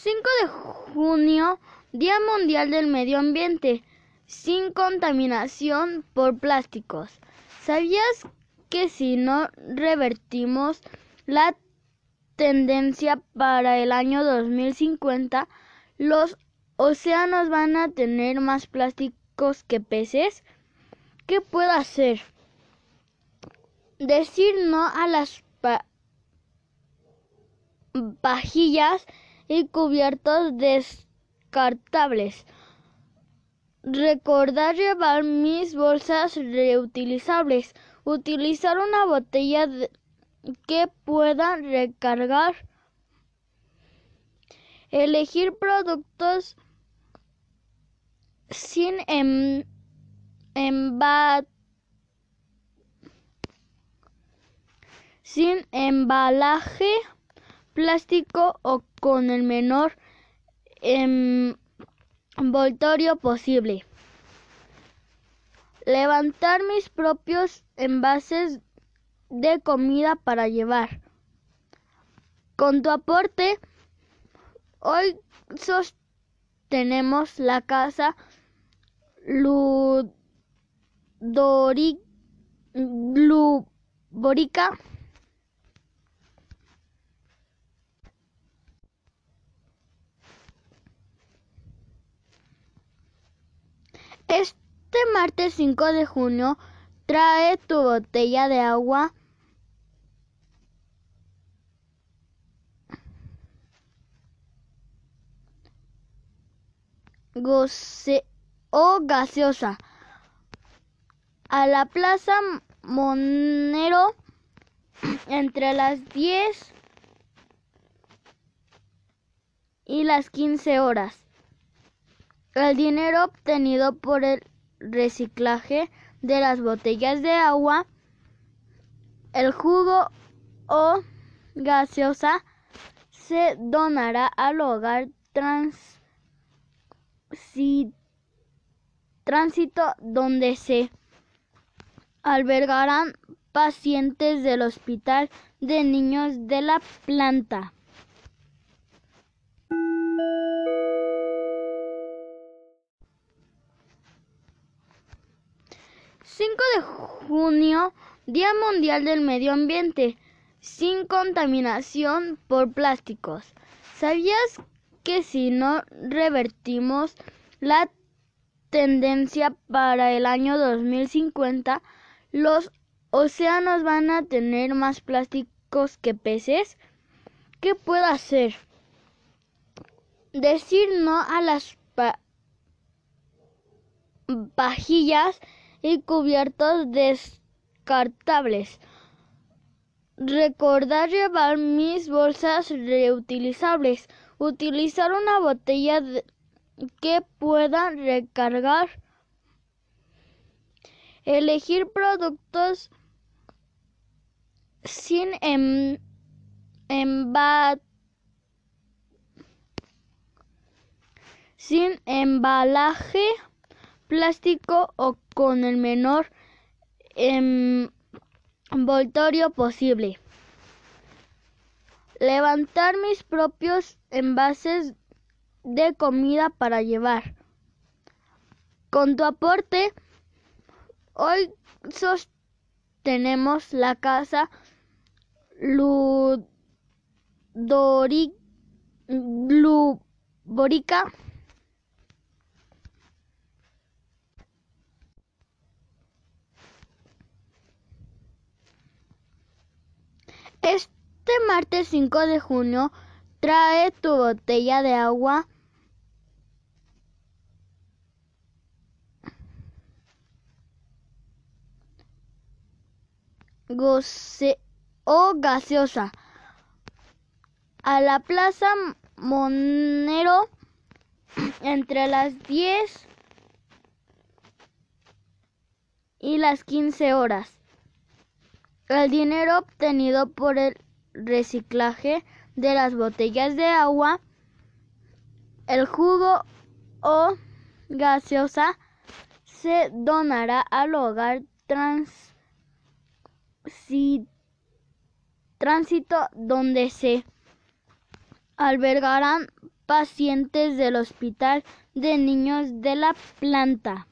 5 de junio, Día Mundial del Medio Ambiente, sin contaminación por plásticos. ¿Sabías que si no revertimos la tendencia para el año 2050, los océanos van a tener más plásticos que peces? ¿Qué puedo hacer? Decir no a las vajillas y cubiertos descartables. Recordar llevar mis bolsas reutilizables. Utilizar una botella que pueda recargar. Elegir productos sin em, sin embalaje plástico o con el menor envoltorio posible. Levantar mis propios envases de comida para llevar. Con tu aporte, hoy sostenemos la casa Ludorica Este martes 5 de junio trae tu botella de agua o gaseosa a la Plaza Monero entre las 10 y las 15 horas. El dinero obtenido por el reciclaje de las botellas de agua, el jugo o gaseosa se donará al hogar tránsito donde se albergarán pacientes del Hospital de Niños de la Planta. Junio, Día Mundial del Medio Ambiente, sin contaminación por plásticos. ¿Sabías que si no revertimos la tendencia para el año 2050, los océanos van a tener más plásticos que peces? ¿Qué puedo hacer? Decir no a las vajillas y cubiertos descartables. Recordar llevar mis bolsas reutilizables. Utilizar una botella que pueda recargar. Elegir productos sin em, sin embalaje plástico o con el menor envoltorio posible. Levantar mis propios envases de comida para llevar. Con tu aporte, hoy sostenemos la casa Ludorica Este martes 5 de junio trae tu botella de agua o gaseosa a la Plaza Monero entre las 10 y las 15 horas. El dinero obtenido por el reciclaje de las botellas de agua, el jugo o gaseosa se donará al hogar tránsito donde se albergarán pacientes del Hospital de Niños de la Planta.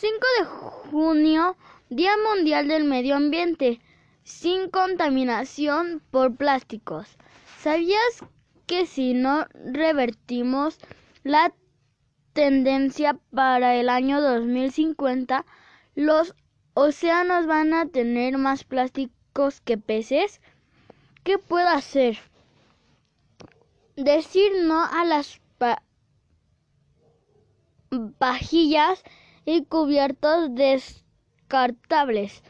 5 de junio, Día Mundial del Medio Ambiente, sin contaminación por plásticos. ¿Sabías que si no revertimos la tendencia para el año 2050, los océanos van a tener más plásticos que peces? ¿Qué puedo hacer? Decir no a las pajillas y cubiertos descartables.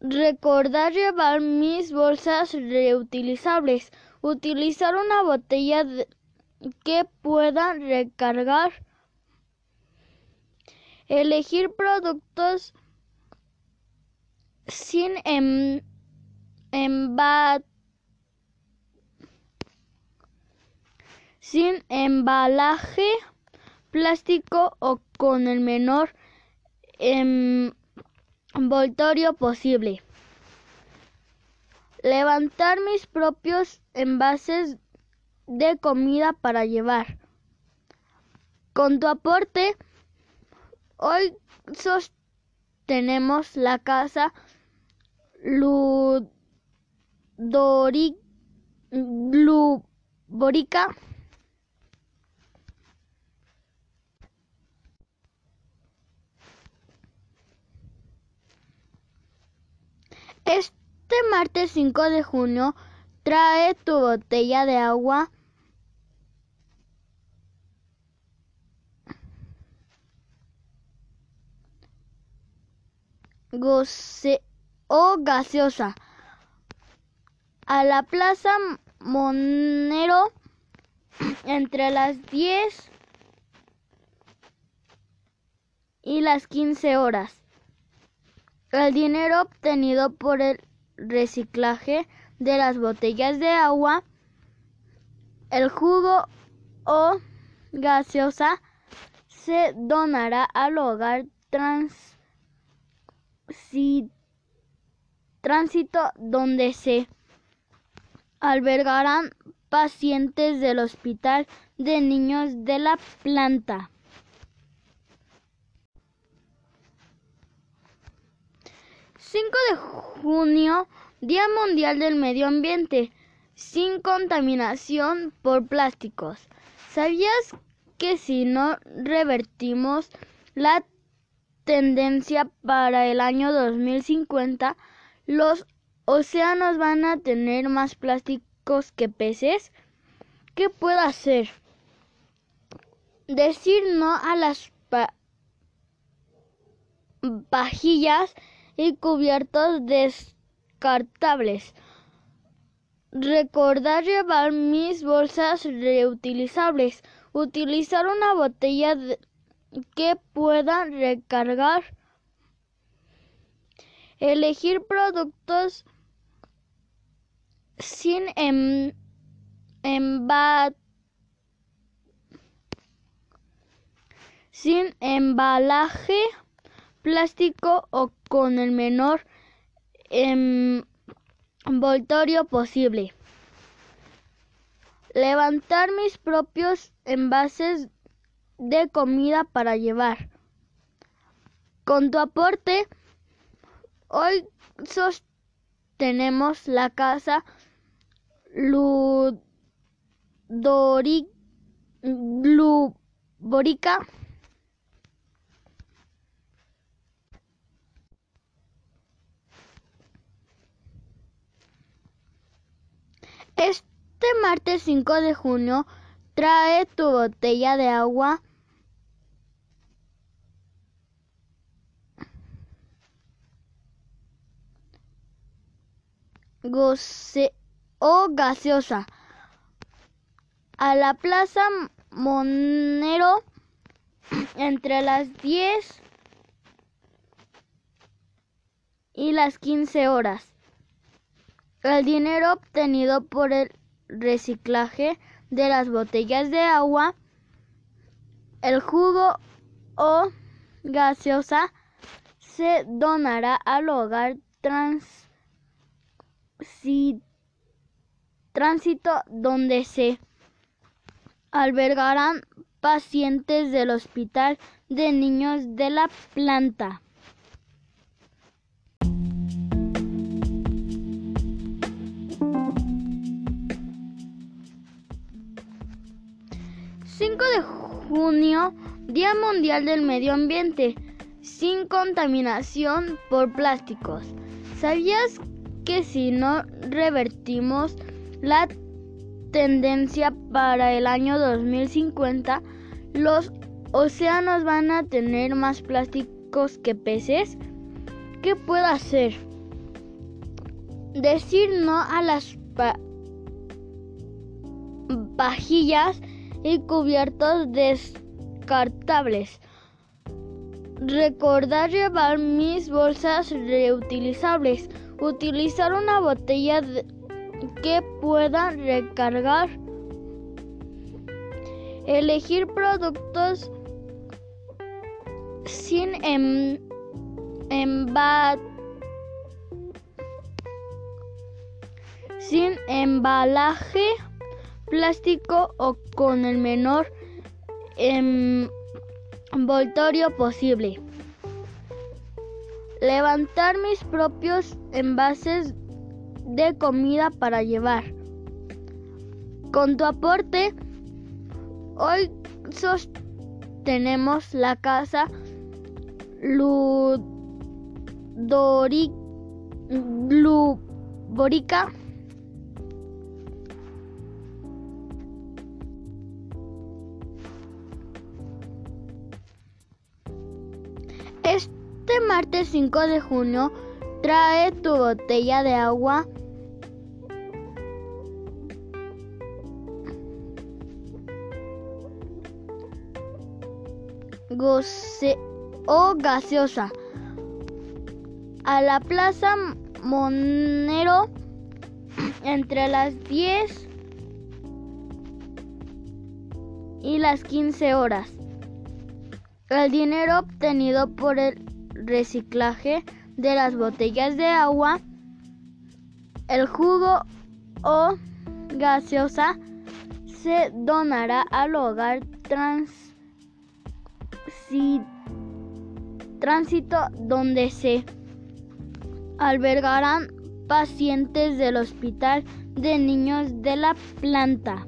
Recordar llevar mis bolsas reutilizables. Utilizar una botella que pueda recargar. Elegir productos sin em, sin embalaje plástico o con el menor envoltorio posible. Levantar mis propios envases de comida para llevar. Con tu aporte, hoy sostenemos la casa Ludorica Este martes 5 de junio trae tu botella de agua o gaseosa a la Plaza Monero entre las 10 y las 15 horas. El dinero obtenido por el reciclaje de las botellas de agua, el jugo o gaseosa se donará al hogar tránsito donde se albergarán pacientes del Hospital de Niños de la Planta. 5 de junio, Día Mundial del Medio Ambiente, sin contaminación por plásticos. ¿Sabías que si no revertimos la tendencia para el año 2050, los océanos van a tener más plásticos que peces? ¿Qué puedo hacer? Decir no a las pajillas y cubiertos descartables. Recordar llevar mis bolsas reutilizables. Utilizar una botella que pueda recargar. Elegir productos sin em, sin embalaje plástico o con el menor envoltorio posible. Levantar mis propios envases de comida para llevar. Con tu aporte, hoy sostenemos la casa Ludorica Este martes 5 de junio trae tu botella de agua o gaseosa a la Plaza Monero entre las 10 y las 15 horas. El dinero obtenido por el reciclaje de las botellas de agua, el jugo o gaseosa se donará al hogar tránsito donde se albergarán pacientes del Hospital de Niños de la planta. De junio... Día Mundial del Medio Ambiente... ...sin contaminación por plásticos... ¿Sabías que si no revertimos la tendencia para el año 2050, los océanos van a tener más plásticos que peces. ¿Qué puedo hacer? Decir no a las pajillas y cubiertos descartables. Recordar llevar mis bolsas reutilizables. Utilizar una botella que pueda recargar. Elegir productos sin em, sin embalaje plástico o con el menor envoltorio posible. Levantar mis propios envases de comida para llevar. Con tu aporte, hoy sostenemos la casa Ludorica. Martes 5 de junio trae tu botella de agua o gaseosa a la Plaza Monero entre las 10 y las 15 horas. El dinero obtenido por el reciclaje de las botellas de agua, el jugo o gaseosa se donará al hogar trans tránsito donde se albergarán pacientes del Hospital de Niños de la planta.